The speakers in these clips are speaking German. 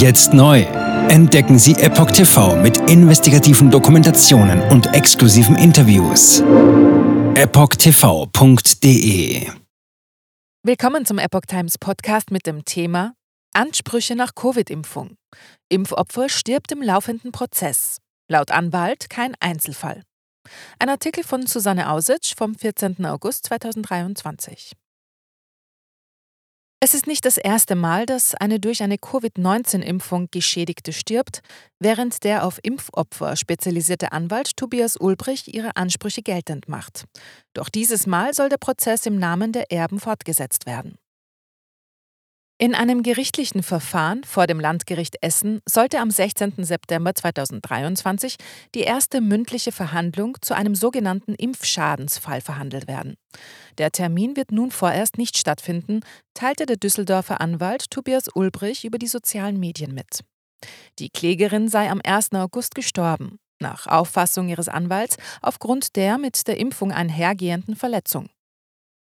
Jetzt neu. Entdecken Sie Epoch TV mit investigativen Dokumentationen und exklusiven Interviews. EpochTV.de Willkommen zum Epoch Times Podcast mit dem Thema Ansprüche nach Covid-Impfung. Impfopfer stirbt im laufenden Prozess. Laut Anwalt kein Einzelfall. Ein Artikel von Susanne Ausitsch vom 14. August 2023. Es ist nicht das erste Mal, dass eine durch eine Covid-19-Impfung Geschädigte stirbt, während der auf Impfopfer spezialisierte Anwalt Tobias Ulbrich ihre Ansprüche geltend macht. Doch dieses Mal soll der Prozess im Namen der Erben fortgesetzt werden. In einem gerichtlichen Verfahren vor dem Landgericht Essen sollte am 16. September 2023 die erste mündliche Verhandlung zu einem sogenannten Impfschadensfall verhandelt werden. Der Termin wird nun vorerst nicht stattfinden, teilte der Düsseldorfer Anwalt Tobias Ulbrich über die sozialen Medien mit. Die Klägerin sei am 1. August gestorben, nach Auffassung ihres Anwalts aufgrund der mit der Impfung einhergehenden Verletzung.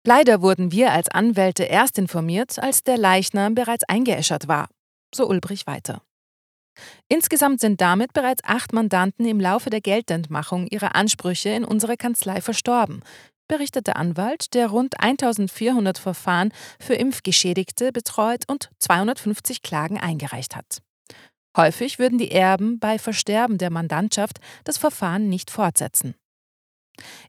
Leider wurden wir als Anwälte erst informiert, als der Leichnam bereits eingeäschert war, so Ulbrich weiter. Insgesamt sind damit bereits acht Mandanten im Laufe der Geltendmachung ihrer Ansprüche in unserer Kanzlei verstorben, berichtet der Anwalt, der rund 1400 Verfahren für Impfgeschädigte betreut und 250 Klagen eingereicht hat. Häufig würden die Erben bei Versterben der Mandantschaft das Verfahren nicht fortsetzen.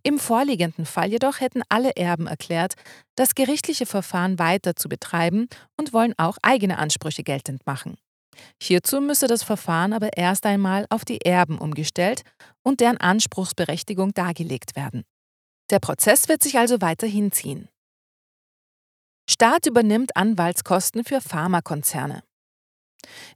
Im vorliegenden Fall jedoch hätten alle Erben erklärt, das gerichtliche Verfahren weiter zu betreiben und wollen auch eigene Ansprüche geltend machen. Hierzu müsse das Verfahren aber erst einmal auf die Erben umgestellt und deren Anspruchsberechtigung dargelegt werden. Der Prozess wird sich also weiter hinziehen. Staat übernimmt Anwaltskosten für Pharmakonzerne.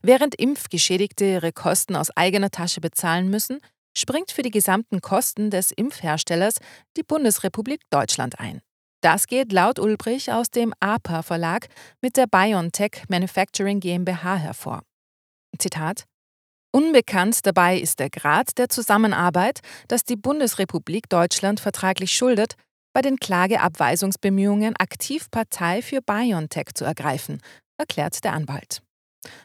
Während Impfgeschädigte ihre Kosten aus eigener Tasche bezahlen müssen, springt für die gesamten Kosten des Impfherstellers die Bundesrepublik Deutschland ein. Das geht laut Ulbrich aus dem APA Verlag mit der BioNTech Manufacturing GmbH hervor. Zitat Unbekannt dabei ist der Grad der Zusammenarbeit, das die Bundesrepublik Deutschland vertraglich schuldet, bei den Klageabweisungsbemühungen aktiv Partei für BioNTech zu ergreifen, erklärt der Anwalt.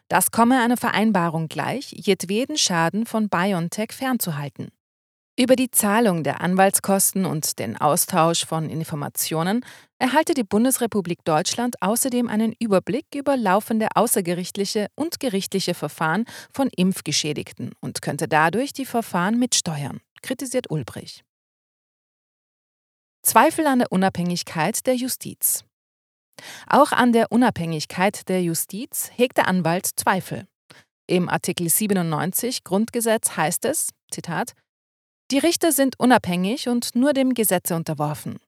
Das komme einer Vereinbarung gleich, jedweden Schaden von BioNTech fernzuhalten. Über die Zahlung der Anwaltskosten und den Austausch von Informationen erhalte die Bundesrepublik Deutschland außerdem einen Überblick über laufende außergerichtliche und gerichtliche Verfahren von Impfgeschädigten und könnte dadurch die Verfahren mitsteuern, kritisiert Ulbrich. Zweifel an der Unabhängigkeit der Justiz. Auch an der Unabhängigkeit der Justiz hegt der Anwalt Zweifel. Im Artikel 97 Grundgesetz heißt es, Zitat, die Richter sind unabhängig und nur dem Gesetze unterworfen.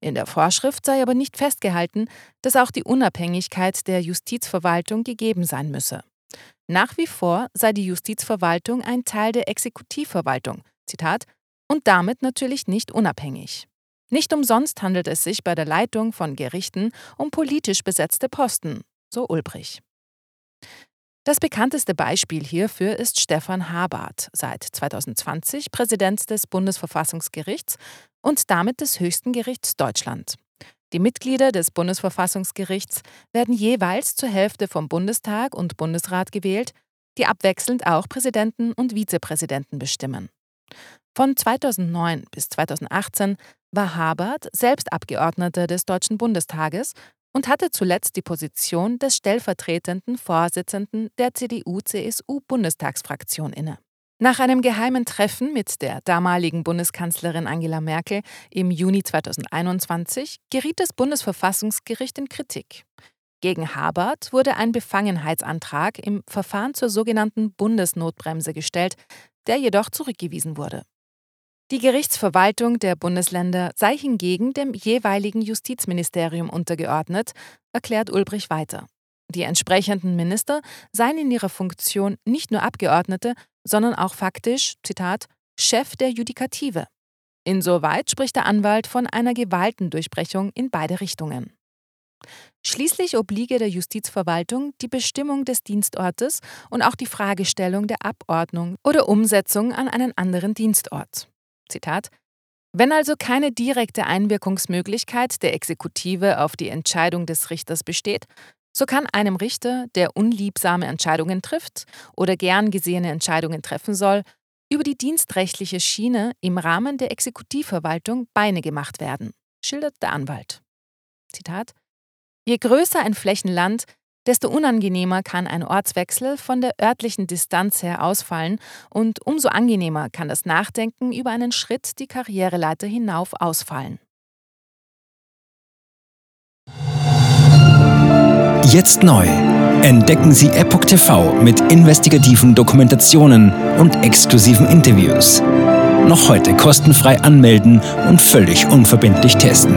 In der Vorschrift sei aber nicht festgehalten, dass auch die Unabhängigkeit der Justizverwaltung gegeben sein müsse. Nach wie vor sei die Justizverwaltung ein Teil der Exekutivverwaltung, Zitat, und damit natürlich nicht unabhängig. Nicht umsonst handelt es sich bei der Leitung von Gerichten um politisch besetzte Posten, so Ulbrich. Das bekannteste Beispiel hierfür ist Stefan Habart, seit 2020 Präsident des Bundesverfassungsgerichts und damit des höchsten Gerichts Deutschland. Die Mitglieder des Bundesverfassungsgerichts werden jeweils zur Hälfte vom Bundestag und Bundesrat gewählt, die abwechselnd auch Präsidenten und Vizepräsidenten bestimmen. Von 2009 bis 2018 war Habert selbst Abgeordneter des Deutschen Bundestages und hatte zuletzt die Position des stellvertretenden Vorsitzenden der CDU-CSU-Bundestagsfraktion inne. Nach einem geheimen Treffen mit der damaligen Bundeskanzlerin Angela Merkel im Juni 2021 geriet das Bundesverfassungsgericht in Kritik. Gegen Habert wurde ein Befangenheitsantrag im Verfahren zur sogenannten Bundesnotbremse gestellt, der jedoch zurückgewiesen wurde. Die Gerichtsverwaltung der Bundesländer sei hingegen dem jeweiligen Justizministerium untergeordnet, erklärt Ulbrich weiter. Die entsprechenden Minister seien in ihrer Funktion nicht nur Abgeordnete, sondern auch faktisch, Zitat, Chef der Judikative. Insoweit spricht der Anwalt von einer Gewaltendurchbrechung in beide Richtungen. Schließlich obliege der Justizverwaltung die Bestimmung des Dienstortes und auch die Fragestellung der Abordnung oder Umsetzung an einen anderen Dienstort. Zitat, wenn also keine direkte Einwirkungsmöglichkeit der Exekutive auf die Entscheidung des Richters besteht, So kann einem Richter, der unliebsame Entscheidungen trifft oder gern gesehene Entscheidungen treffen soll, über die dienstrechtliche Schiene im Rahmen der Exekutivverwaltung Beine gemacht werden, schildert der Anwalt. Zitat Je größer ein Flächenland, desto unangenehmer kann ein Ortswechsel von der örtlichen Distanz her ausfallen und umso angenehmer kann das Nachdenken über einen Schritt die Karriereleiter hinauf ausfallen. Jetzt neu. Entdecken Sie Epoch TV mit investigativen Dokumentationen und exklusiven Interviews. Noch heute kostenfrei anmelden und völlig unverbindlich testen.